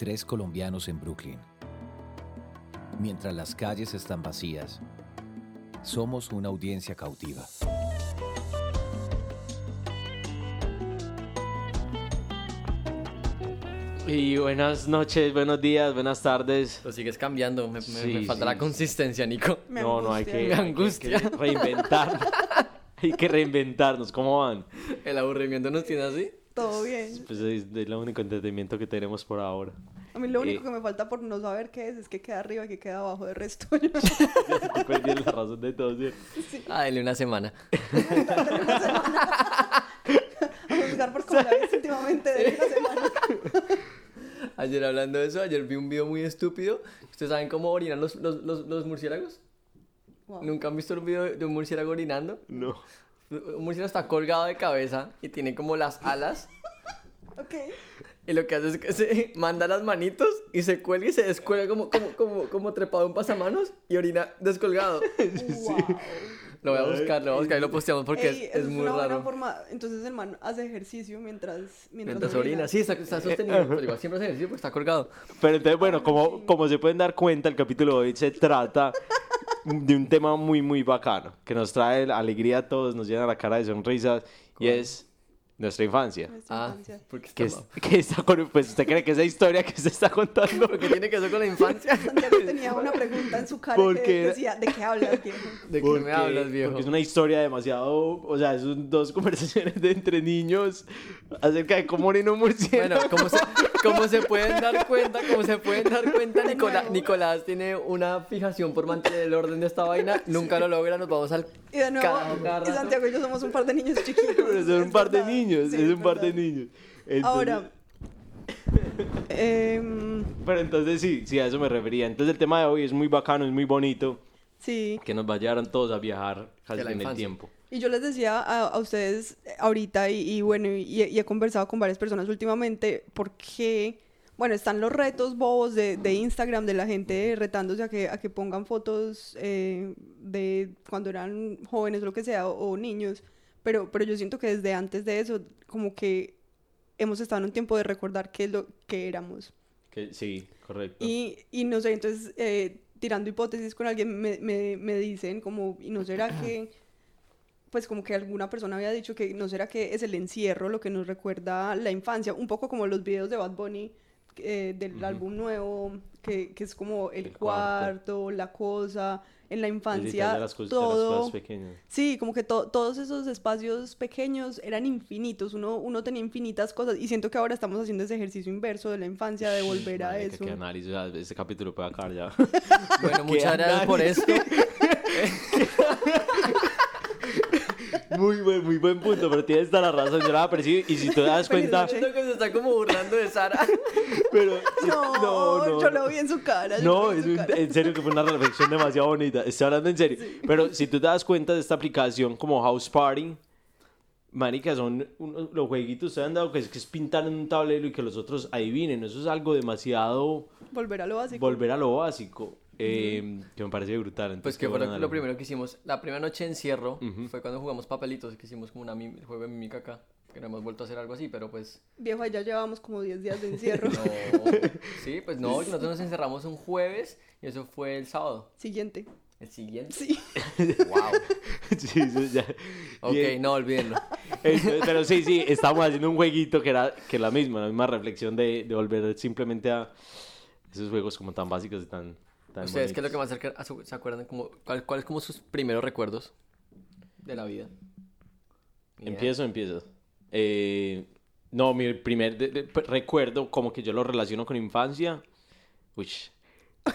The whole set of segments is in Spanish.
Tres colombianos en Brooklyn. Mientras las calles están vacías, somos una audiencia cautiva. Y buenas noches, buenos días, buenas tardes. Lo sigues cambiando, me, me- Sí, me falta sí, la consistencia, Nico. Me no, no, hay angustia. que, Me hay que- angustia. hay que reinventar. hay que reinventarnos. ¿Cómo van? El aburrimiento nos tiene así. Todo bien. Pues es, es el único entretenimiento que tenemos por ahora. A mí lo único Eh. que me falta por no saber qué es es que queda arriba y que queda abajo de resto. Tú perdí la razón de todo, ¿cierto? Ah, dale una semana. A juzgar por cómo la ves últimamente de una semana. Ayer hablando de eso, ayer vi un video muy estúpido. ¿Ustedes saben cómo orinan los, los, los, los murciélagos? Wow. ¿Nunca han visto un video de un murciélago orinando? No. Un murciélago está colgado de cabeza y tiene como las alas. Ok. Y lo que hace es que se manda las manitos y se cuelga y se descuelga como, como, como, como trepado en pasamanos y orina descolgado. Wow. Lo voy a buscar, lo voy a buscar y lo posteamos porque Ey, es, eso es muy una buena raro. forma. Entonces el man hace ejercicio mientras mientras, Mientras orina, sí, está, está sostenido, pero igual siempre hace ejercicio porque está colgado. Pero entonces, bueno, como, como se pueden dar cuenta, el capítulo de hoy se trata de un tema muy, muy bacano, que nos trae alegría a todos, nos llena la cara de sonrisas, y es nuestra infancia. Nuestra Ah, infancia. porque está es- que está con- pues usted cree que esa historia que se está contando Porque tiene que ver con la infancia. Santiago tenía una pregunta en su cara Porque que decía, ¿de qué hablas, viejo? ¿De qué Porque- me hablas, viejo? Porque es una historia demasiado, o sea, son dos conversaciones de entre niños acerca de cómo orina un murciélago. Bueno, como se, como se pueden dar cuenta, como se pueden dar cuenta, Nicolás. Nicolás tiene una fijación por mantener el orden de esta vaina, nunca lo logra, nos vamos al Y de nuevo, y. Santiago y yo somos un par de niños chiquitos. Pero son un par de verdad. Niños, Sí, es un par de niños. Entonces- Ahora, em, Pero entonces sí, sí, a eso me refería. Entonces el tema de hoy es muy bacano, es muy bonito, sí. que nos va a llevar a todos a viajar casi en el tiempo. Y yo les decía a, a ustedes ahorita, y, y bueno, y, y he conversado con varias personas últimamente, porque, bueno, están los retos bobos de, de Instagram, de la gente retándose a que, a que pongan fotos eh, de cuando eran jóvenes o lo que sea, o, o niños, pero, pero yo siento que desde antes de eso, como que hemos estado en un tiempo de recordar qué es lo que éramos. Que, sí, correcto. Y, y no sé, entonces, eh, tirando hipótesis con alguien, me, me, me dicen como, ¿y no será que, pues como que alguna persona había dicho que no será que es el encierro lo que nos recuerda la infancia? Un poco como los videos de Bad Bunny eh, del álbum nuevo, que, que es como el, El cuarto. cuarto, la cosa, en la infancia, de las cosas, de las todo... cosas pequeñas. Sí, como que to- todos esos espacios pequeños eran infinitos, uno, uno tenía infinitas cosas y siento que ahora estamos haciendo ese ejercicio inverso de la infancia, de volver a eso. Qué análisis, o sea, este capítulo puede acabar ya. Bueno, muchas gracias por esto. muy buen, muy buen punto, pero tienes toda la razón, yo la percibo y si te das cuenta. Siento que se está como burlando de Sara. pero No, no, no, yo lo vi en su cara. No, es un- en serio que fue una reflexión demasiado bonita. Estoy hablando en serio. Pero si tú te das cuenta de esta aplicación como House Party, marica, son unos- los jueguitos, ¿se han dado que es, que es pintar en un tablero y que los otros adivinen? Eso es algo demasiado Volver a lo básico. volver a lo básico, eh, que me parece brutal. Pues que qué fue lo, primero que hicimos. La primera noche de encierro fue cuando jugamos papelitos, que hicimos como una el juego de mímica acá. Que no hemos vuelto a hacer algo así, pero pues. Viejo, ya llevamos como 10 días de encierro. No. Sí, pues no, nosotros nos encerramos un jueves y eso fue el sábado. Siguiente. El siguiente. Sí. Wow. Sí, eso ya. Ok, Bien. no, olvídenlo. Entonces, pero sí, sí, estábamos haciendo un jueguito que era que la misma, la misma reflexión de, de volver simplemente a esos juegos como tan básicos y tan, tan ¿Ustedes qué es lo bonitos. que más cerca a su- se acuerdan? Como, ¿cuál, ¿Cuál es como sus primeros recuerdos de la vida? ¿Empiezo o empiezas? Eh, no, mi primer de- de- pues, recuerdo, como que yo lo relaciono con infancia. Uy,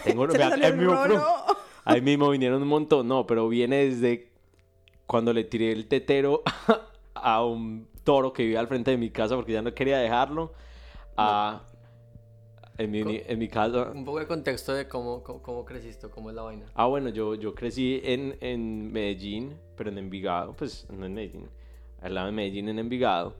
tengo, ahí el mismo, ahí mismo vinieron un montón, no, pero viene desde cuando le tiré el tetero a un toro que vivía al frente de mi casa porque ya no quería dejarlo. A, en, mi, en mi casa. Un poco de contexto de cómo, cómo, cómo creciste, cómo es la vaina. Ah, bueno, yo, yo crecí en, en Medellín, pero en Envigado, pues no en Medellín, al lado de Medellín, en Envigado,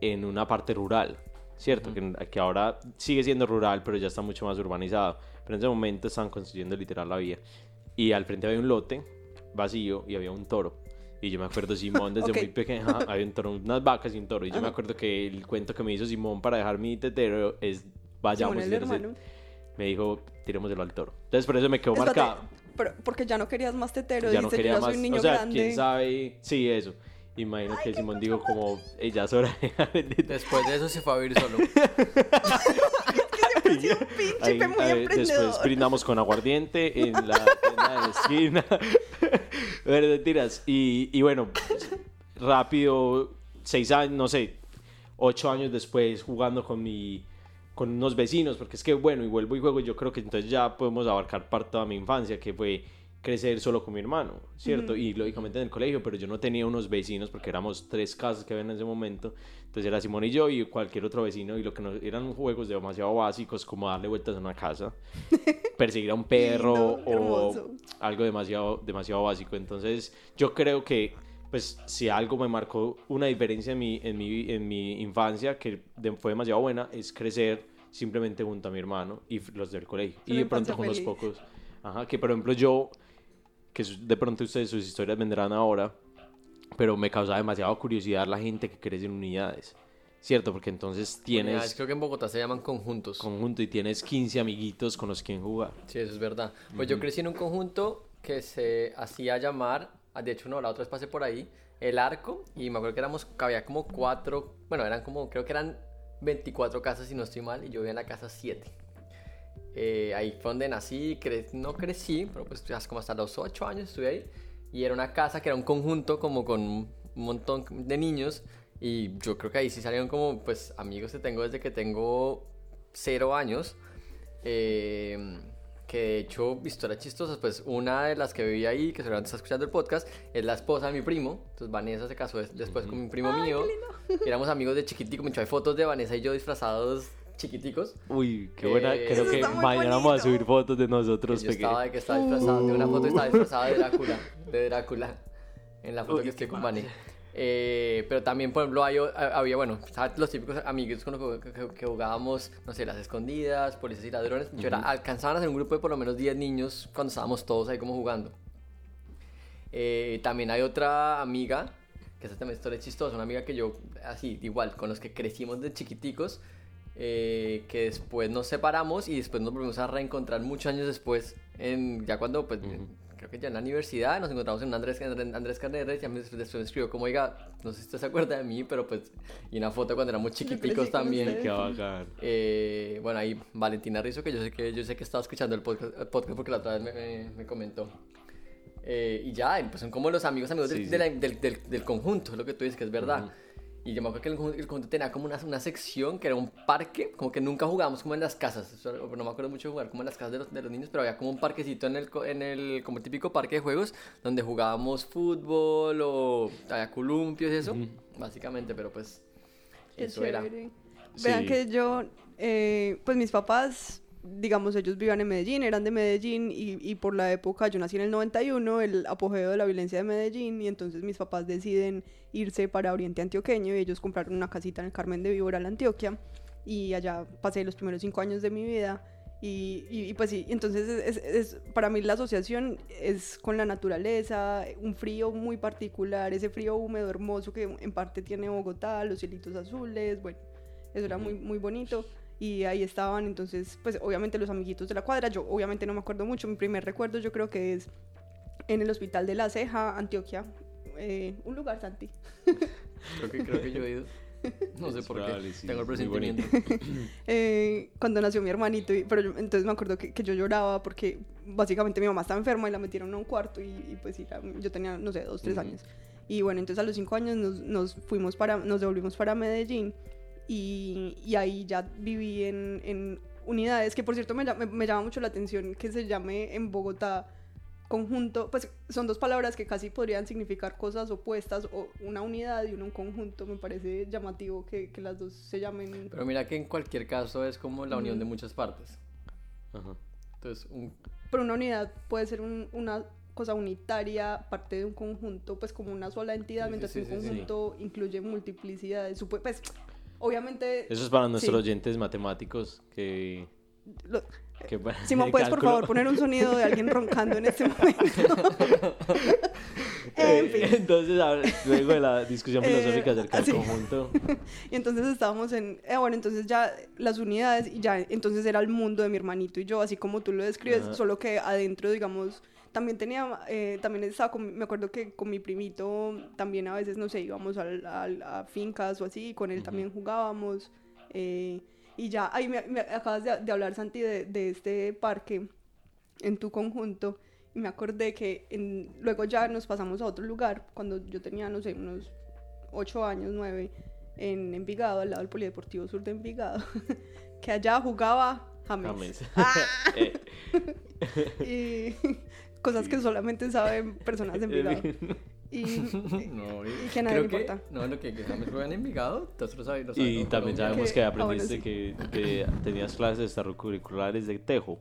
en una parte rural, ¿cierto? que, que ahora sigue siendo rural, pero ya está mucho más urbanizado. Pero en ese momento estaban construyendo literal la vía. Y al frente había un lote vacío y había un toro. Y yo me acuerdo, Simón, desde Ok. muy pequeña, había un toro, unas vacas y un toro. Y yo me acuerdo que el cuento que me hizo Simón para dejar mi tetero es vayamos. Simón, el y yo no sé, hermano. me dijo, tirémoselo al toro. Entonces por eso me quedó Espérate, marcado. pero porque ya no querías más tetero, ya no quería yo más. soy un niño o sea, grande. quién sabe. Sí, eso. Imagino que Simón dijo como, "Ey, ya es hora de Después de eso se fue a vivir solo. Sido un príncipe Ahí, muy ahí. Después brindamos con aguardiente en la tienda de la esquina. Pero mentiras. Y, y bueno, rápido, seis años, no sé, ocho años después jugando con mi con unos vecinos, porque es que bueno, y vuelvo y juego, yo creo que entonces ya podemos abarcar parte de mi infancia, que fue crecer solo con mi hermano, ¿cierto? Y lógicamente en el colegio, pero yo no tenía unos vecinos porque éramos tres casas que había en ese momento. Entonces era Simón y yo y cualquier otro vecino y lo que nos, eran juegos demasiado básicos como darle vueltas a una casa, perseguir a un perro Lindo, o hermoso. algo demasiado, demasiado básico. Entonces yo creo que pues si algo me marcó una diferencia en mi, en mi, en mi infancia que de- fue demasiado buena es crecer simplemente junto a mi hermano y los del colegio. Y de pronto con los pocos. Ajá, que por ejemplo yo, que de pronto ustedes sus historias vendrán ahora, pero me causa demasiado curiosidad la gente que crece en unidades. ¿Cierto? Porque entonces Unidades, tienes Creo que en Bogotá se llaman conjuntos. conjunto y tienes 15 amiguitos con los que jugar. Sí, eso es verdad. Pues yo crecí en un conjunto que se hacía llamar, de hecho no, la otra vez pasé por ahí, El Arco, y me acuerdo que éramos, había como cuatro, bueno, eran como, creo que eran 24 casas si no estoy mal, y yo vivía en la casa 7. Eh, ahí fue donde nací, cre- no crecí, pero pues como hasta los 8 años estuve ahí, y era una casa que era un conjunto como con un montón de niños, y yo creo que ahí sí salieron como, pues, amigos que tengo desde que tengo 0 años. Eh, que de hecho, historias chistosas, pues una de las que vivía ahí, que seguramente está escuchando el podcast, es la esposa de mi primo. Entonces Vanessa se casó des- después con mi primo mío. éramos amigos de chiquitico. Mucho hay fotos de Vanessa y yo disfrazados chiquiticos. Uy, qué buena. Eh, Creo que mañana vamos a subir fotos de nosotros yo estaba, pequeños. que estaba disfrazado, de una foto que estaba disfrazada de Drácula. De Drácula. En la foto que estoy con Vanessa. Eh, pero también, por ejemplo, hay había, bueno, los típicos amigos con los que, que- que jugábamos, no sé, las escondidas, policías y ladrones. Yo era, alcanzaban a ser un grupo de por lo menos 10 niños cuando estábamos todos ahí como jugando. Eh, también hay otra amiga, que esa también es historia chistosa, una amiga que yo, así, igual, con los que crecimos de chiquiticos, eh, que después nos separamos y después nos volvimos a reencontrar muchos años después, en, ya cuando, pues, creo que ya en la universidad, nos encontramos en Andrés, Andrés Carneres y ya me- después me escribió como, oiga, no sé si usted se acuerda de mí, pero pues, y una foto cuando éramos chiquiticos también. Qué bacán. Eh, bueno, ahí Valentina Rizzo, que yo sé que yo sé que estaba escuchando el podcast, el podcast porque la otra vez me, me- me comentó. Eh, y ya, pues son como los amigos amigos del, Sí, sí. de la- del, del- del conjunto, es lo que tú dices que es verdad. Y yo me acuerdo que el, conjunto- el conjunto tenía como una, una sección que era un parque, como que nunca jugábamos como en las casas. Eso, no me acuerdo mucho de jugar como en las casas de los, de los niños, pero había como un parquecito en el, co- en el como típico parque de juegos donde jugábamos fútbol o había columpios y eso, básicamente, pero pues Qué eso era. Vean Sí. que yo, eh, pues mis papás, digamos, ellos vivían en Medellín, eran de Medellín y, y por la época, yo nací en el 91, el apogeo de la violencia de Medellín y entonces mis papás deciden irse para Oriente Antioqueño y ellos compraron una casita en el Carmen de Víbora, la Antioquia y allá pasé los primeros cinco años de mi vida. Y, y- y pues sí, entonces es, es- es- para mí la asociación es con la naturaleza, un frío muy particular, ese frío húmedo hermoso que en parte tiene Bogotá, los cielitos azules, bueno, eso era muy, muy bonito. Y ahí estaban, entonces, pues obviamente los amiguitos de la cuadra, yo obviamente no me acuerdo mucho, mi primer recuerdo yo creo que es en el Hospital de la Ceja, Antioquia, eh, un lugar, Santi. Creo que, creo que yo he ido. No sé Es por qué. sí, Tengo el presentimiento. eh, cuando nació mi hermanito, y- pero yo- entonces me acuerdo que, que yo lloraba porque básicamente mi mamá estaba enferma y la metieron a un cuarto y, y pues sí, la- yo tenía, no sé, dos, tres Ujú. años. Y bueno, entonces a los cinco años nos, nos fuimos para, nos devolvimos para Medellín y, y ahí ya viví en, en unidades, que por cierto me, me, me llama mucho la atención que se llame en Bogotá conjunto, pues son dos palabras que casi podrían significar cosas opuestas, o una unidad y uno un conjunto, me parece llamativo que, que las dos se llamen Pero mira que en cualquier caso es como la unión de muchas partes. Ajá. Entonces, un, Pero una unidad puede ser un- una cosa unitaria, parte de un conjunto, pues como una sola entidad, Sí, mientras sí, que un sí, conjunto incluye multiplicidades. Pues, obviamente, Eso es para nuestros Sí. oyentes matemáticos que... lo- Qué bueno. Simón, ¿puedes por favor poner un sonido de alguien roncando en este momento? en fin. Entonces, a ver, luego de la discusión Eh, filosófica acerca del conjunto. Y entonces estábamos en, eh, bueno, entonces ya las unidades y ya, entonces era el mundo de mi hermanito y yo, así como tú lo describes, Ajá. solo que adentro, digamos, también tenía, eh, también estaba con, me acuerdo que con mi primito también a veces, no sé, íbamos al- al- a fincas o así, y con él también jugábamos. eh, y ya, ahí me, me acabas de, de hablar, Santi, de, de este parque en tu conjunto. Y me acordé que en- luego ya nos pasamos a otro lugar, cuando yo tenía, no sé, unos 8 años, 9, en Envigado, al lado del Polideportivo Sur de Envigado, que allá jugaba James. James. Ah. Eh, Y cosas que solamente saben personas de Envigado. Y, No, y que a nadie creo le que- importa. No, lo que, que James juega en Envigado, nosotros sabe- lo y sabemos, también sabemos Que- que ah, bueno, aprendiste sí. que, que tenías clases extracurriculares de tejo.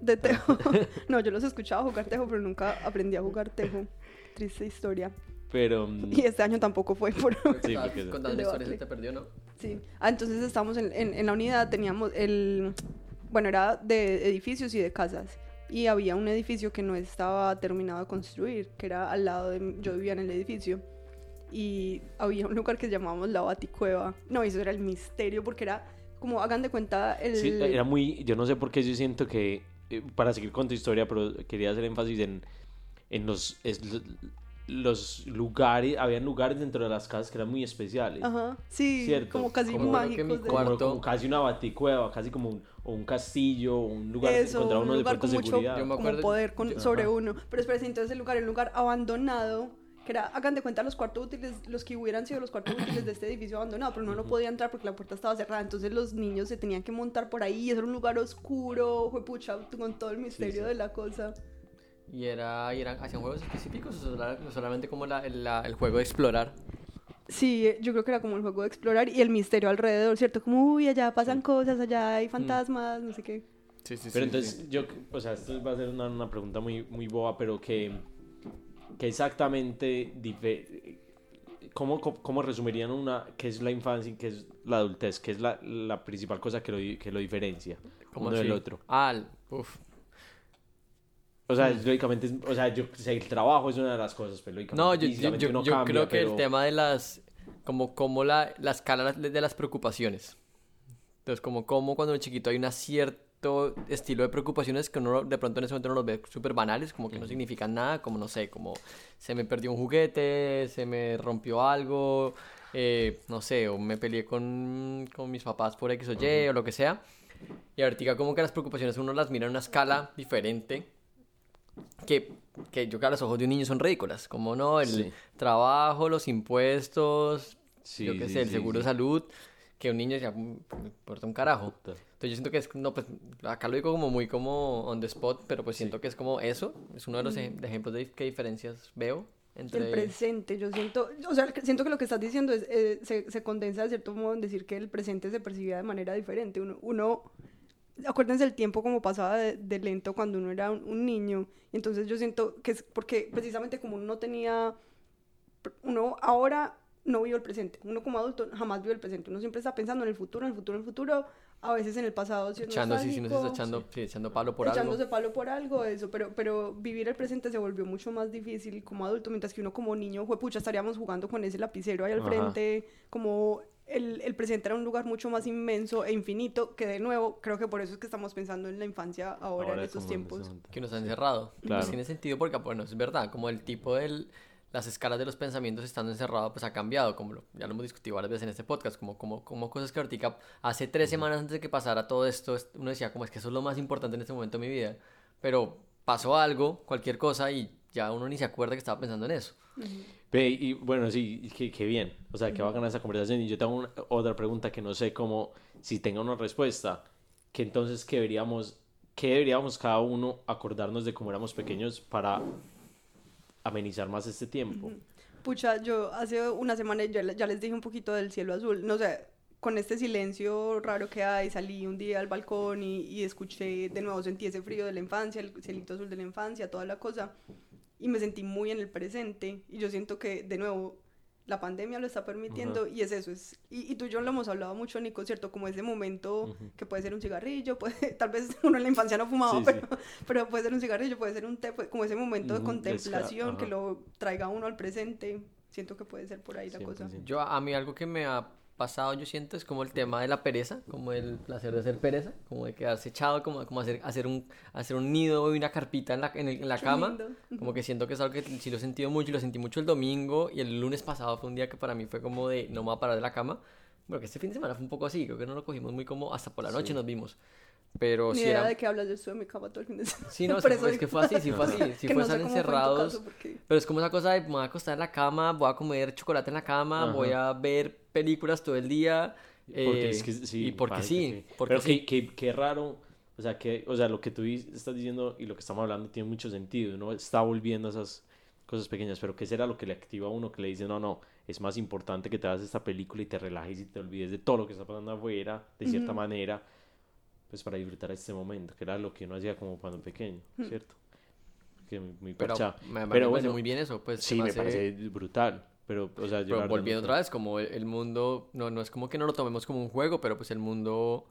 De tejo. No, yo los escuchaba jugar tejo, pero nunca aprendí a jugar tejo. Triste historia. Pero. mm, Y este año tampoco fue por... Sí, porque- contando se te perdió, ¿no? Sí. Ah, entonces estábamos en, en, en la unidad, teníamos el... Bueno, era de edificios y de casas. Y había un edificio que no estaba terminado de construir, que era al lado de... Yo vivía en el edificio. Y había un lugar que llamábamos la Baticueva. No, eso era el misterio, porque era como, hagan de cuenta, el... Sí, era muy. Yo no sé por qué yo siento que. eh, Para seguir con tu historia, pero quería hacer énfasis en, en los, es- los lugares. Habían lugares dentro de las casas que eran muy especiales. Ajá, sí, Cierto, como casi como que mágicos. de- Como, como casi una baticueva, casi como un, o un castillo, un lugar que Eso, encontraba un uno de lugar pronto con mucho seguridad. Yo me como poder con- yo- sobre ajá. uno. Pero espérense, entonces el lugar era un lugar abandonado, que era, hagan de cuenta los cuartos útiles, los que hubieran sido los cuartos útiles de este edificio abandonado, pero uno no podía entrar porque la puerta estaba cerrada, entonces los niños se tenían que montar por ahí, y eso era un lugar oscuro, juepucha, con todo el misterio sí. de la cosa. Y era, y eran, hacían juegos específicos o sola- solamente como la, el, la- el juego de explorar. Sí, yo creo que era como el juego de explorar y el misterio alrededor, ¿cierto? Como, uy, allá pasan cosas, allá hay fantasmas, no sé qué. Sí, sí, Pero entonces, yo, o sea, esto va a ser una, una pregunta muy, muy boba, pero que, que exactamente, dife- ¿cómo, cómo, resumirían una, qué es la infancia y qué es la adultez? ¿Qué es la, la principal cosa que lo, que lo diferencia uno del otro? Ah, el- uf. O sea, es- lógicamente, es- o sea, yo sé, el trabajo es una de las cosas, pero lógicamente, No, yo, yo, yo- uno yo cambia, creo que pero- el tema de las, como, como la, la escala de las preocupaciones. Entonces, como, como cuando el chiquito hay un cierto estilo de preocupaciones que uno de pronto en ese momento no los ve súper banales, como que no significan nada, como no sé, como se me perdió un juguete, se me rompió algo, eh, no sé, o me peleé con, con mis papás por X o Y o lo que sea. Y ahorita como que las preocupaciones uno las mira en una escala diferente que, que yo creo que a los ojos de un niño son ridículas, como no, el Sí. trabajo, los impuestos, Sí, yo qué sí, sé, el seguro sí. de salud, que un niño decía, "Mm, me importa un carajo. Entonces yo siento que es, no, pues acá lo digo como muy como on the spot, pero pues siento que es como eso, es uno de los ej- de ejemplos de qué diferencias veo entre... El presente, yo siento, o sea, que- siento que lo que estás diciendo es, eh, se, se condensa de cierto modo en decir que el presente se percibía de manera diferente. Uno, uno acuérdense el tiempo como pasaba de, de lento cuando uno era un, un niño. Y entonces yo siento que es porque precisamente como uno no tenía, uno ahora no vive el presente. Uno como adulto jamás vive el presente. Uno siempre está pensando en el futuro, en el futuro, en el futuro. A veces en el pasado. si Echando, sí, sí, no se está echando, sí, echando palo por echándose algo. palo por algo, eso, pero, pero vivir el presente se volvió mucho más difícil como adulto, mientras que uno como niño, pucha, estaríamos jugando con ese lapicero ahí al Ajá. frente, como el, el presente era un lugar mucho más inmenso e infinito, que de nuevo, creo que por eso es que estamos pensando en la infancia ahora, en estos tiempos. que nos ha encerrado. Claro. Pues tiene sentido porque, bueno, es verdad, como el tipo de las escalas de los pensamientos estando encerrado, pues ha cambiado, como lo- ya lo hemos discutido varias veces en este podcast, como, como, como cosas que ahorita, hace tres semanas antes de que pasara todo esto, es- uno decía, como es que eso es lo más importante en este momento de mi vida, pero pasó algo, cualquier cosa, y ya uno ni se acuerda que estaba pensando en eso. Ve, y bueno, sí, qué, bien. O sea, que va a ganar esa conversación. Y yo tengo una- otra pregunta que no sé cómo, si tenga una respuesta. Que entonces, ¿qué deberíamos, qué deberíamos cada uno acordarnos de cómo éramos pequeños para amenizar más este tiempo? Pucha, yo hace una semana ya, ya les dije un poquito del cielo azul, no sé, con este silencio raro que hay, salí un día al balcón y, y escuché, de nuevo sentí ese frío de la infancia, el cielito azul de la infancia, toda la cosa, y me sentí muy en el presente, y yo siento que, de nuevo, la pandemia lo está permitiendo y es eso. Es, y, y tú y yo lo hemos hablado mucho, Nico, ¿cierto? Como ese momento que puede ser un cigarrillo, puede, tal vez uno en la infancia no fumaba, Sí, pero, sí. pero puede ser un cigarrillo, puede ser un té, puede- como ese momento de Ujú, contemplación desca- que lo traiga uno al presente. Siento que puede ser por ahí la cosa. 100%. Yo, a mí algo que me ha pasado, yo siento, es como el tema de la pereza, como el placer de ser pereza, como de quedarse echado, como, como hacer, hacer, un, hacer un nido y una carpita en la, en el- en la cama. lindo. Como que siento que es algo que sí lo he sentido mucho y lo sentí mucho el domingo y el lunes pasado fue un día que para mí fue como de no me voy a parar de la cama. Bueno, que este fin de semana fue un poco así, creo que no lo cogimos muy como hasta por la noche nos vimos. Pero Ni sí idea era... de qué hablas, yo estuve en mi cama todo el fin de semana. Sí, no, Por sí, eso es que fue así, sí fue así, sí que fue no fue encerrados. porque- Pero es como esa cosa de me voy a acostar en la cama, voy a comer chocolate en la cama, Ajá. voy a ver películas todo el día. Porque eh, es que sí. y porque sí, porque Pero sí. qué, qué, qué raro. O sea, que, o sea, lo que tú estás diciendo y lo que estamos hablando tiene mucho sentido. Uno está volviendo a esas cosas pequeñas. Pero ¿qué será lo que le activa a uno que le dice, no, no, es más importante que te hagas esta película y te relajes y te olvides de todo lo que está pasando afuera, de cierta manera, pues para disfrutar este momento, que era lo que uno hacía como cuando pequeño, ¿cierto? Que muy, muy Pero parchado. me, me Pero parece bueno, muy bien eso, pues. Sí, me hace- parece brutal. Pero, o sea, Pero volviendo otra vez, como el, el mundo, no, no es como que no lo tomemos como un juego, pero pues el mundo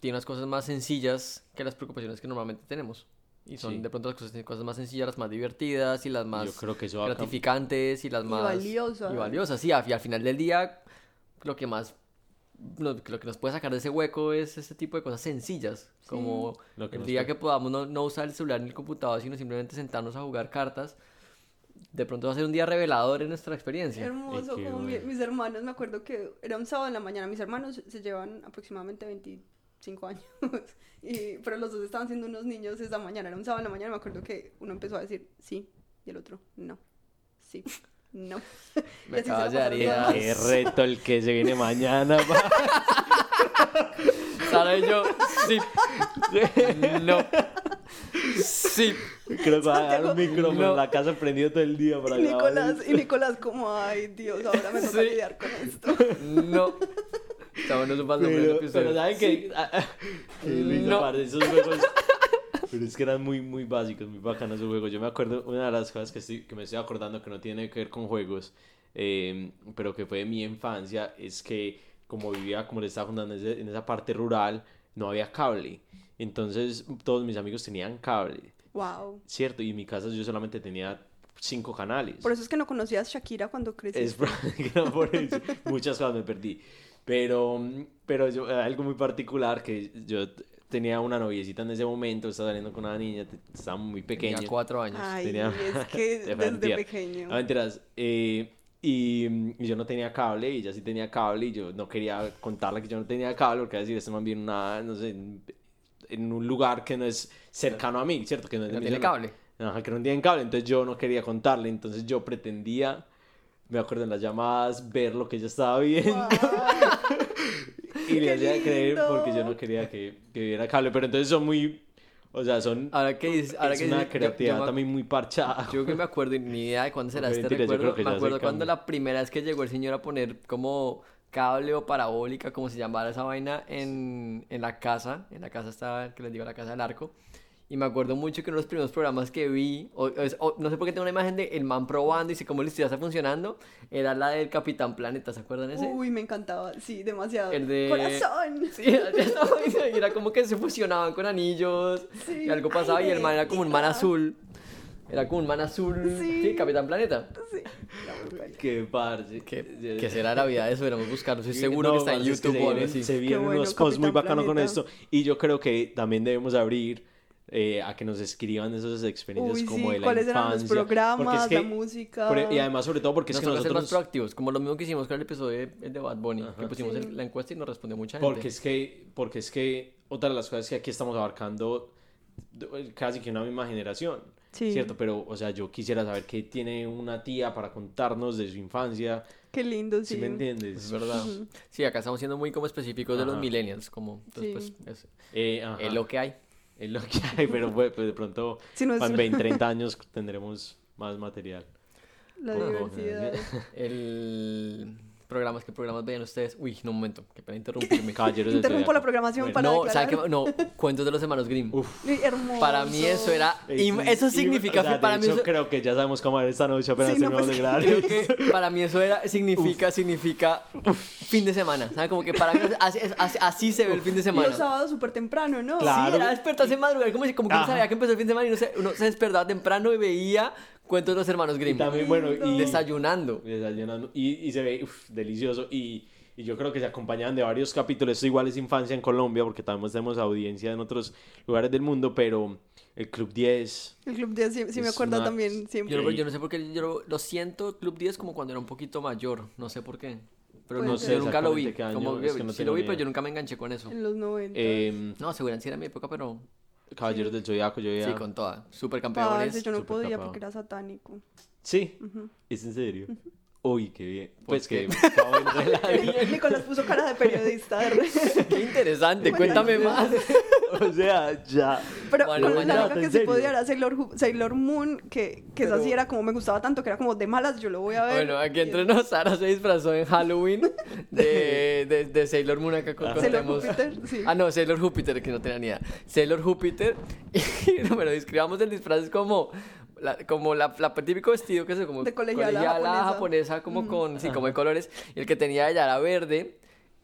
tiene unas cosas más sencillas que las preocupaciones que normalmente tenemos. Y son Sí. de pronto las cosas, cosas más sencillas, las más divertidas y las más Yo creo que gratificantes y las Y más... valiosas. Y valiosas, sí. Y al final del día, lo que más... Lo, lo que nos puede sacar de ese hueco es ese tipo de cosas sencillas. Como Lo que el día puede- que podamos no, no usar el celular ni el computador, sino simplemente sentarnos a jugar cartas. De pronto va a ser un día revelador en nuestra experiencia. Hermoso, qué como mi- mis hermanos, me acuerdo que era un sábado en la mañana, mis hermanos se llevan aproximadamente 25 años, y, pero los dos estaban siendo unos niños esa mañana, era un sábado en la mañana, me acuerdo que uno empezó a decir sí y el otro no, sí, no. Me todos. Qué reto el que se viene mañana. pa. Sara y yo, sí. No. Sí. Creo que va a dar un micrófono No. en la casa prendido todo el día para Y Nicolás, y Nicolás como, ay Dios, ahora me toca Sí. lidiar con esto. No. Estamos no supando el episodio. pero ¿saben qué? Ah, No. parce, esos juegos. Pero es que eran muy, muy básicos, muy bacanos esos juegos. Yo me acuerdo, una de las cosas que, estoy, que me estoy acordando que no tiene que ver con juegos, eh, pero que fue de mi infancia, es que como vivía, como le estaba contando, en, esa parte rural, no había cable. Entonces todos mis amigos tenían cable, Wow. ¿cierto? Y en mi casa yo solamente tenía cinco canales. Por eso es que no conocías Shakira cuando Es creciste. que no por eso. Muchas cosas me perdí. Pero, pero yo, algo muy particular que yo tenía una noviecita en ese momento, estaba saliendo con una niña, estaba muy pequeña. Tenía cuatro años. Ay, tenía- es que desde mentira. pequeño. No, mentiras. eh, y, mm, y yo no tenía cable, y ella sí tenía cable, y yo no quería contarle que yo no tenía cable, porque iba a decir, este man viene una, no sé, en, en un lugar que no es cercano a mí, ¿cierto? Que no, es de No tiene cable. Ajá, que no tienen cable, entonces yo no quería contarle, entonces yo pretendía, me acuerdo en las llamadas, ver lo que ella estaba viendo y le ¡Qué hacía creer porque yo no quería que, que viera cable, pero entonces son muy, o sea, son, Ahora que dices, ahora es que una dices, yo- yo creatividad me- también muy parchada. Yo que me acuerdo, y ni idea de cuándo será este mentira, yo recuerdo. creo que Me acuerdo cuando cuándo. la primera vez que llegó el señor a poner como cable o parabólica, como se llamara esa vaina, en, en la casa. En la casa estaba, que les digo, la casa del arco. Y me acuerdo mucho que uno de los primeros programas que vi, o, o- o- no sé por qué tengo una imagen de el man probando y sé cómo la historia está funcionando, era la del Capitán Planeta, ¿se acuerdan ese? Uy, me encantaba, sí, demasiado. El de- Corazón. Sí, y era como que se fusionaban con anillos Sí, y algo pasaba y el man era como un man aire. azul. Era como un man azul. Sí. Sí, Capitán Planeta. Sí. Qué parce. ¿Qué, qué será la vida de eso? Deberíamos buscarlo. Estoy seguro no, que está en parce, es que YouTube se vienen-. Se vienen bueno, unos posts muy bacanos con esto. Y yo creo que también debemos abrir eh, a que nos escriban esas experiencias Uy, como sí, de la ¿cuáles eran infancia. los porque programas, es que- la música? por- y además, sobre todo, porque es Nos que toca ser más nosotros... proactivos, como lo mismo que hicimos con el episodio de, el de Bad Bunny, que Ajá. pusimos Sí. el- la encuesta y nos respondió mucha gente. Porque es que, porque es que otra de las cosas que aquí estamos abarcando casi que una misma generación, Sí. ¿cierto? Pero, o sea, yo quisiera saber qué tiene una tía para contarnos de su infancia, Qué lindo, ¿sí, sí. me entiendes? Es verdad. Sí, acá estamos siendo muy como específicos de los Ajá. millennials, como, entonces, Sí. pues, es, Eh, ajá. es lo que hay. Es lo que hay, pero pues, pues, de pronto Sí, no es- en 20, 30 años tendremos más material. La diversidad. El... Programas, ¿qué programas veían ustedes? Uy, no, un momento, qué pena interrumpirme. Caballeros Interrumpo la programación para No, ¿sabe declarar. qué? No, cuentos de los hermanos Grimm. Ay, Hermoso. Para mí eso era... Sí, Eso y- significa... o sea, de para mí hecho, eso, creo que ya sabemos cómo era esta noche apenas Sí, no, pues, de para mí eso era... Significa, significa fin de semana. ¿Sabe? Como que para mí así, así- así se ve el fin de Y semana. los sábados súper temprano, ¿no? Claro. Sí, era despertarse en madrugada, como, si- como que Ajá. sabía que empezó el fin de semana y uno se, uno se despertaba temprano y veía cuentos de los hermanos Y Grimm. también, bueno, y Desayunando. desayunando. Y, y se ve uf, delicioso. Y, y yo creo que se acompañaban de varios capítulos. Esto igual es infancia en Colombia, porque también tenemos audiencia en otros lugares del mundo, pero el Club 10. El Club 10 sí, sí me acuerdo una- también, siempre. Yo, no- yo no sé por qué, yo lo, lo siento Club 10 como cuando era un poquito mayor, no sé por qué. Pero no sé, yo nunca lo vi. Como, es que no sí lo vi, ni pero idea. yo nunca me enganché con eso. En los 90. eh, No, seguramente sí era mi época, pero Caballeros del Zodiaco, yo veía. sí, con toda. Parce, Supercampeones. yo no podía porque era satánico. Sí. ¿es en serio? Uy, qué bien. Pues qué? que. Nicolás puso cara de periodista. Qué interesante, cuéntame más. O sea, ya. Pero Bueno, con la única ¿en que serio? podía era Sailor, Sailor Moon, que, que esa Pero- sí era como me gustaba tanto, que era como de malas, yo lo voy a ver. Bueno, aquí entre nos, Sara se disfrazó en Halloween de, de, de Sailor Moon acá con Sailor contemos- Júpiter, sí. Ah, no, Sailor Júpiter, que no tenía ni idea. Sailor Júpiter. Y bueno, describamos el disfraz es como. La, como la, la típico vestido que es como De colegiala japonesa. japonesa, como con, sí, como de colores, y el que tenía ella era verde,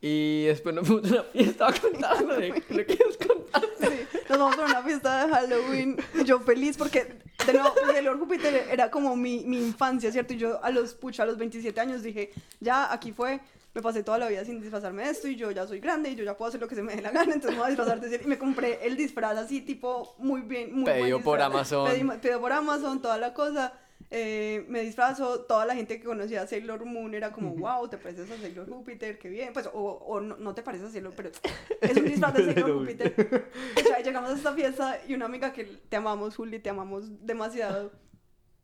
y después nos fuimos a una fiesta de lo que nos contaste. Sí, nos vamos a una fiesta de Halloween. Yo feliz porque, de nuevo, Sailor Júpiter era como mi, mi infancia, ¿cierto? Y yo a los, pucha, a los 27 años dije, ya, aquí fue. Me pasé toda la vida sin disfrazarme de esto y yo ya soy grande y yo ya puedo hacer lo que se me dé la gana, entonces me voy a disfrazar de. Y me compré el disfraz así, tipo, muy bien, muy Pedido por. Amazon. Pedido por Amazon, toda la cosa. Eh, me disfrazo, toda la gente que conocía a Sailor Moon era como, wow, te pareces a Sailor Júpiter, qué bien, pues, o, o no, no te pareces a Sailor, pero es un disfraz de Sailor Júpiter. O sea, llegamos a esta fiesta y una amiga que te amamos, Juli, te amamos demasiado,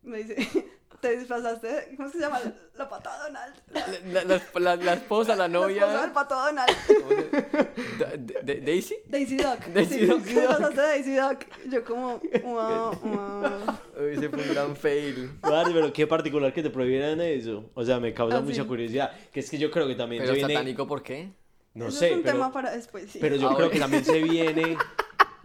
me dice, te disfrazaste, ¿cómo se llama? La patada Donald. La, La, la- la- la esposa, la la esposa del novia. pato Donald. De- de- ¿Daisy? Daisy Duck. Daisy sí, Duck. te disfrazaste de Daisy Duck. Yo como, wow, wow. Uy, ese fue un gran fail. Vale, pero qué particular que te prohibieran eso. O sea, me causa Ah, mucha sí. curiosidad. Que es que yo creo que también Pero se viene. satánico, ¿por qué? No Eso sé, es un pero, tema para después, sí. pero yo Ah, creo que también se viene.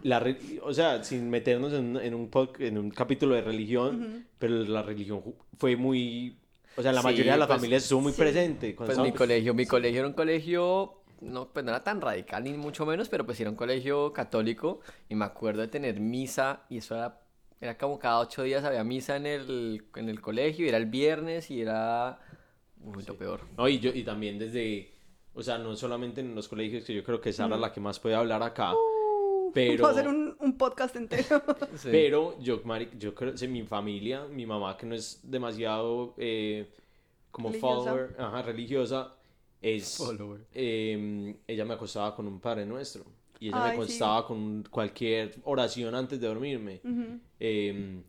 La re- o sea, sin meternos en, en un, en un capítulo de religión, pero la religión fue muy. O sea, la Sí, mayoría de las pues, familias estuvo muy sí. presente. cuando Pues mi estábamos- colegio, mi colegio era un colegio, no, pues no era tan radical ni mucho menos, pero pues era un colegio católico y me acuerdo de tener misa y eso era, era como cada ocho días había misa en el, en el colegio y era el viernes y era, uy, lo peor. No, y, yo, y también desde. O sea, no solamente en los colegios, que yo creo que Sara es la que más puede hablar acá. Pero. Puedo hacer un, un podcast entero. Sí. Pero yo, yo creo que mi familia, mi mamá que no es demasiado eh, como Religiosa. follower, ajá, religiosa, es, Follower. eh, ella me acostaba con un Padre Nuestro. Y ella Ay, me sí. acostaba con cualquier oración antes de dormirme. Eh,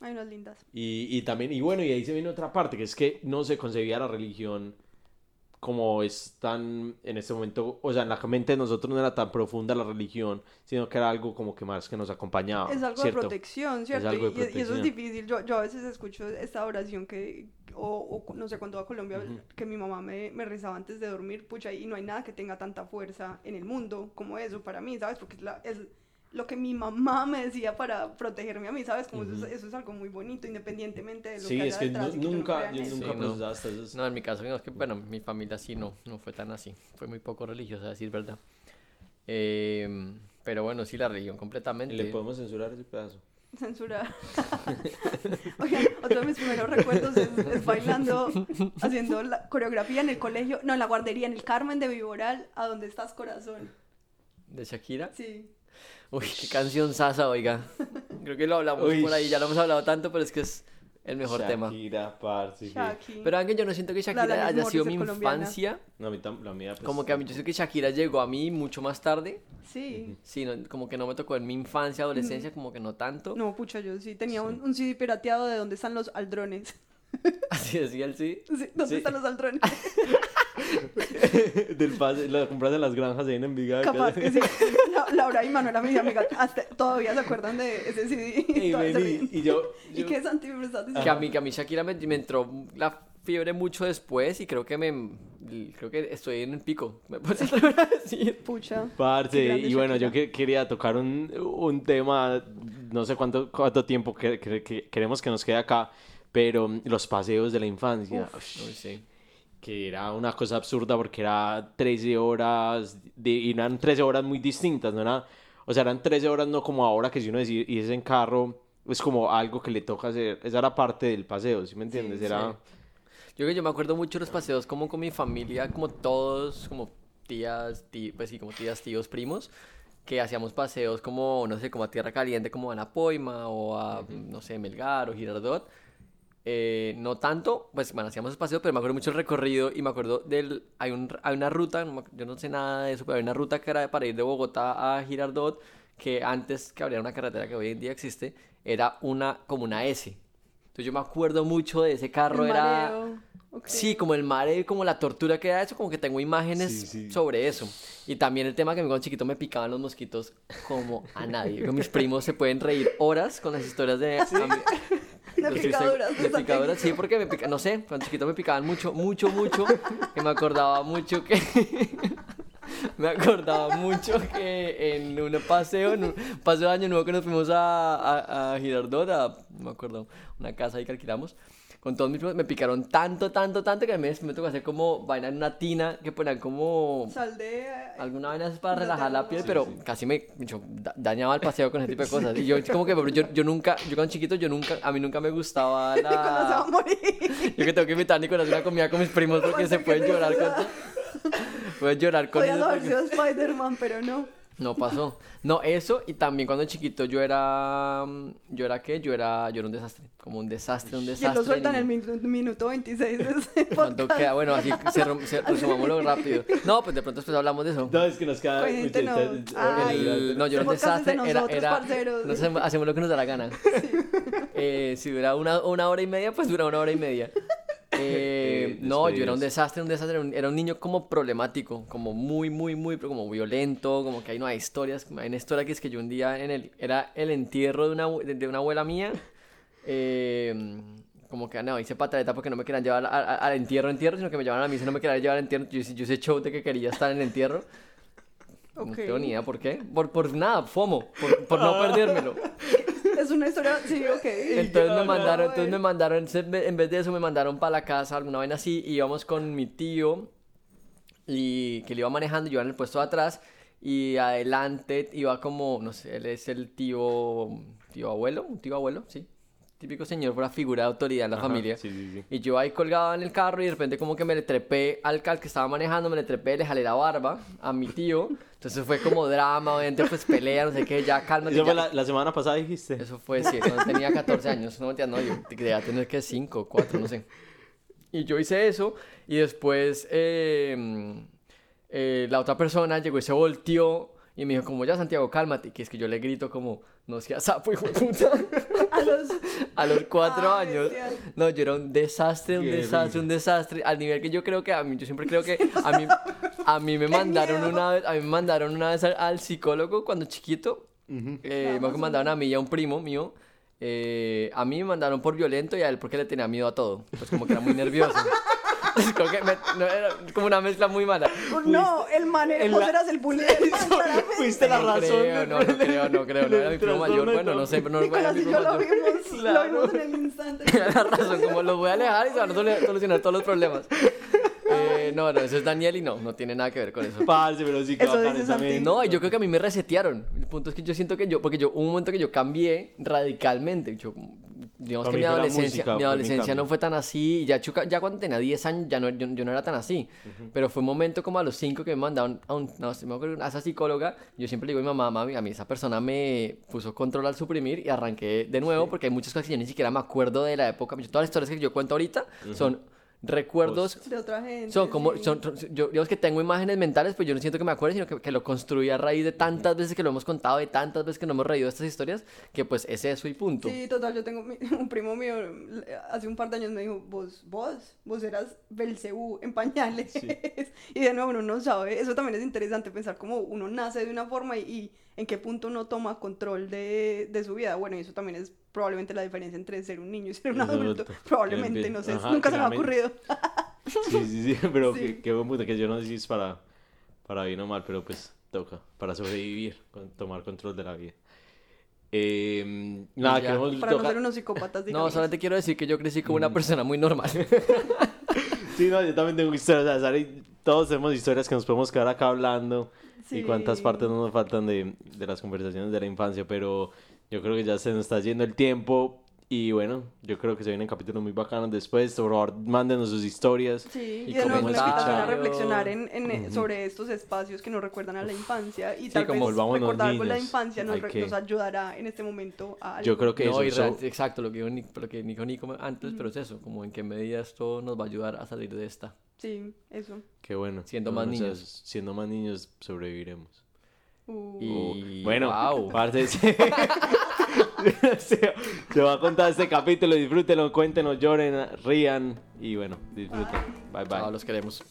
Hay unas lindas. y, y también, y bueno, y ahí se viene otra parte, que es que no se concebía la religión como es tan en este momento, o sea, en la mente de nosotros no era tan profunda la religión, sino que era algo como que más que nos acompañaba. Es algo ¿cierto? de protección, ¿cierto? algo de Y- y, y eso es difícil. Yo, yo a veces escucho esta oración que, o, o no sé, cuando a Colombia, que mi mamá me, me rezaba antes de dormir, pucha, y no hay nada que tenga tanta fuerza en el mundo como eso para mí, ¿sabes? Porque es, la- es lo que mi mamá me decía para protegerme a mí, ¿sabes? Como eso, es, eso es algo muy bonito, independientemente de lo Sí, que es haya que detrás y que no nunca, crea en yo eso. nunca Sí, no. procesaba hasta eso. No, en mi caso, no, es que, bueno, mi familia sí no, no fue tan así, fue muy poco religiosa, a decir verdad. Eh, pero bueno, sí, la religión completamente. Le podemos censurar ese pedazo. Censura. Oigan, otro de mis primeros recuerdos es, es bailando, haciendo la coreografía en el colegio, no, en la guardería, en el Carmen de Viboral, a donde estás corazón. ¿De Shakira? Sí. Uy, qué canción sasa, oiga. Creo que lo hablamos Uy. por ahí, ya lo hemos hablado tanto, pero es que es el mejor tema. Shakira, parce. que- Shaki. Pero Ángel, yo no siento que Shakira haya sido mi colombiana. infancia. No, a mí tam- la mía, pues, Como que a mí, yo siento que Shakira llegó a mí mucho más tarde. Sí. Sí, no- como que no me tocó en mi infancia, adolescencia, como que no tanto. No, pucha, yo sí tenía un, un CD pirateado de dónde están los aldrones. Así decía el sí. Sí, ¿Dónde Sí. están los aldrones? Del pase, la compras en las granjas ahí en Envigado. Capaz que sí. La- Laura y Manuela, mi amiga, hasta todavía se acuerdan de ese CD. Y yo, ¿Y yo- qué estás diciendo? Que a mí, que a mí Shakira me, me entró la fiebre mucho después y creo que me creo que estoy en el pico. ¿Me puedes atrever a decir? Pucha. Parce, y bueno, yo que- quería tocar un, un tema, no sé cuánto, cuánto tiempo que, que- que queremos que nos quede acá, pero los paseos de la infancia, sí. Que era una cosa absurda porque era 13 horas, de, eran 13 horas muy distintas, ¿no? Era, o sea, eran 13 horas no como ahora que si uno decide irse en carro, es como algo que le toca hacer, esa era parte del paseo, ¿sí me entiendes? Sí, era... sí. Yo que yo me acuerdo mucho de los paseos como con mi familia, como todos, como tías, tí- pues sí, como tías, tíos, primos, que hacíamos paseos como, no sé, como a Tierra Caliente, como a Napoima o a, no sé, Melgar o Girardot. Eh, no tanto, pues bueno, hacíamos esos paseos, pero me acuerdo mucho el recorrido y me acuerdo del, hay, un, hay una ruta, yo no sé nada de eso, pero hay una ruta que era para ir de Bogotá a Girardot, que antes que abriera una carretera que hoy en día existe, era una, como una S. Entonces yo me acuerdo mucho de ese carro, El era... mareo. Ok. Sí, como el mareo, como la tortura que era eso, como que tengo imágenes Sí, sí. sobre eso. Y también el tema que a mí cuando chiquito me picaban los mosquitos como a nadie. Mis primos se pueden reír horas con las historias de... a estoy picaduras, De picaduras, sí, porque me pica, no sé, cuando chiquito me picaban mucho, mucho, mucho, que me acordaba mucho que... me acordaba mucho que en un paseo, en un paseo de año nuevo que nos fuimos a, a, a Girardot, a, no me acuerdo, una casa ahí que alquilamos, con todos mis primos, me picaron tanto, tanto, tanto que a mí me tocó hacer como vaina en una tina que ponían como Sal de... alguna vaina para No relajar la piel, Sí, pero sí. casi me yo, da- dañaba el paseo con ese tipo de cosas. Y yo como que yo, yo nunca, yo cuando chiquito, yo nunca, a mí nunca me gustaba Cuando se va a la... morir. Yo que tengo que invitar a Nicolás a una comida con mis primos porque se pueden llorar con... risa. Pueden llorar con Podías eso haber sido Spider-Man, pero no. No pasó. No, eso y también cuando chiquito yo era... ¿Yo era qué? Yo era, yo era un desastre. Como un desastre, un Y desastre. él lo suelta en el minuto 26 de ese ¿Cuánto podcast. queda? Bueno, así resumámoslo rápido. No, pues de pronto después hablamos de eso. No, es que nos queda... Mucho- Ay, El- no, yo era un desastre. Era, nosotros, era, parceros. no sé, hacemos lo que nos da la gana. Eh, si dura una, una hora y media, pues dura una hora y media. Eh, no, yo era un desastre, un desastre. Era un, niño como problemático, como muy, muy, muy, como violento, como que ahí no hay historias. Hay una historia que es que yo un día en el, era el entierro de una, de, de una abuela mía. eh, como que no, hice pataleta porque no me querían llevar a- a- al entierro, entierro, sino que me llevaban a mí, si no me querían llevar al entierro. Yo, hice- yo hice show de que quería estar en el entierro. No Ok. tengo ni idea por qué. Por, por nada, FOMO, por, por no perdérmelo. Una historia, sí, ok. Entonces me mandaron, entonces me mandaron, en vez de eso me mandaron para la casa, alguna vaina así, y íbamos con mi tío, y que le iba manejando, yo iba en el puesto de atrás, y adelante iba como, no sé, él es el tío, tío abuelo, un tío abuelo, sí, típico señor, una figura de autoridad en la Ajá, familia. Sí, sí, sí. Y yo ahí colgado en el carro y de repente como que me le trepé al, al que estaba manejando, me le trepé, le jalé la barba a mi tío. Entonces fue como drama, obviamente pues pelea, no sé qué, ya cálmate. Eso ya. fue la, la semana pasada, dijiste. Eso fue, sí, cuando tenía 14 años. No, ya no, yo debía tener que 5, 4, no sé. Y yo hice eso y después eh, eh, la otra persona llegó y se volteó y me dijo como, ya Santiago, cálmate. Que es que yo le grito como, no seas sapo, hijo de puta. A los... A los 4 Ay, años. bestial. No, yo era un desastre, un Qué desastre, un desastre. Al nivel que yo creo que a mí, yo siempre creo que a mí, a mí me Qué mandaron miedo. una vez, a mí me mandaron una vez al, al psicólogo cuando chiquito. Ujú. Eh, me mandaron a mí y a un primo mío. eh, a mí me mandaron por violento y a él porque le tenía miedo a todo. Pues como que era muy nervioso. Es como, que me- no, era como una mezcla muy mala. No, el man, en vos la- eras el bully del man, claramente. Fuiste la no razón. creo, no, no creo, no creo. No era mi primo mayor. Bueno, no sé, pero no era Nicolás mi y primo yo lo mayor. vimos, Claro. lo vimos en el instante. Tiene la razón, como los voy a alejar y se van a solu- solucionar todos los problemas. Eh, no, no, eso es Daniel y no, no tiene nada que ver con eso. Parce, pero sí que Eso bacán dice esa Santi. mente. No, y yo creo que a mí me resetearon. El punto es que yo siento que yo, porque yo hubo un momento que yo cambié radicalmente. Yo, digamos que mi adolescencia, música, mi adolescencia no fue tan así. Ya, chuca- ya cuando tenía 10 años ya no, yo, yo no era tan así. Pero fue un momento como a los 5 que me mandaron a, un, no, sé, me acuerdo, a esa psicóloga. Yo siempre le digo a mi mamá, mami, a mí esa persona me puso control al suprimir y arranqué de nuevo porque hay muchas cosas que yo ni siquiera me acuerdo de la época. Todas las historias que yo cuento ahorita son recuerdos De otra gente. son como, sí. son, yo digamos que tengo imágenes mentales, pues yo no siento que me acuerde, sino que, que lo construí a raíz de tantas veces que lo hemos contado, de tantas veces que nos hemos reído de estas historias, que pues es eso y punto. Sí, total, yo tengo mi- un primo mío, hace un par de años me dijo, vos, vos, vos eras Belcebú en pañales. y de nuevo uno no sabe, eso también es interesante pensar cómo uno nace de una forma y, y en qué punto uno toma control de, de su vida. Bueno, y eso también es probablemente la diferencia entre ser un niño y ser un adulto. adulto. Probablemente, no sé, ajá, nunca se me ha ocurrido. Sí, sí, sí, pero Sí. qué, buen punto, que yo no sé si es para, para bien o mal, pero pues toca, para sobrevivir, con, tomar control de la vida. Eh, nada, ya. queremos Para no ser unos psicópatas, No, digamos. solamente quiero decir que yo crecí como una Mm. persona muy normal. Sí, no, yo también tengo historias, o sea, todos tenemos historias que nos podemos quedar acá hablando y Sí. cuántas partes no nos faltan de, de las conversaciones de la infancia, pero yo creo que ya se nos está yendo el tiempo y bueno, yo creo que se vienen capítulos muy bacanos después, por favor, mándenos sus historias. Sí, Y y, de nuevo a reflexionar en, en, eh, sobre estos espacios que nos recuerdan a la infancia y Sí, tal como vez recordar algo de la niños. infancia nos, que- nos ayudará en este momento a algo. Yo creo que no, eso, y real- exacto, lo que, dijo Nic- lo que dijo Nico antes, pero es eso, como en qué medida esto nos va a ayudar a salir de esta. Sí, eso. qué bueno. Siendo más O sea, niños. siendo más niños sobreviviremos. Uh, Y Bueno, wow. parte se, se- se va a contar este capítulo, disfrútenlo, cuéntenos, lloren, rían y bueno, disfruten. Bye bye. Chao, los queremos.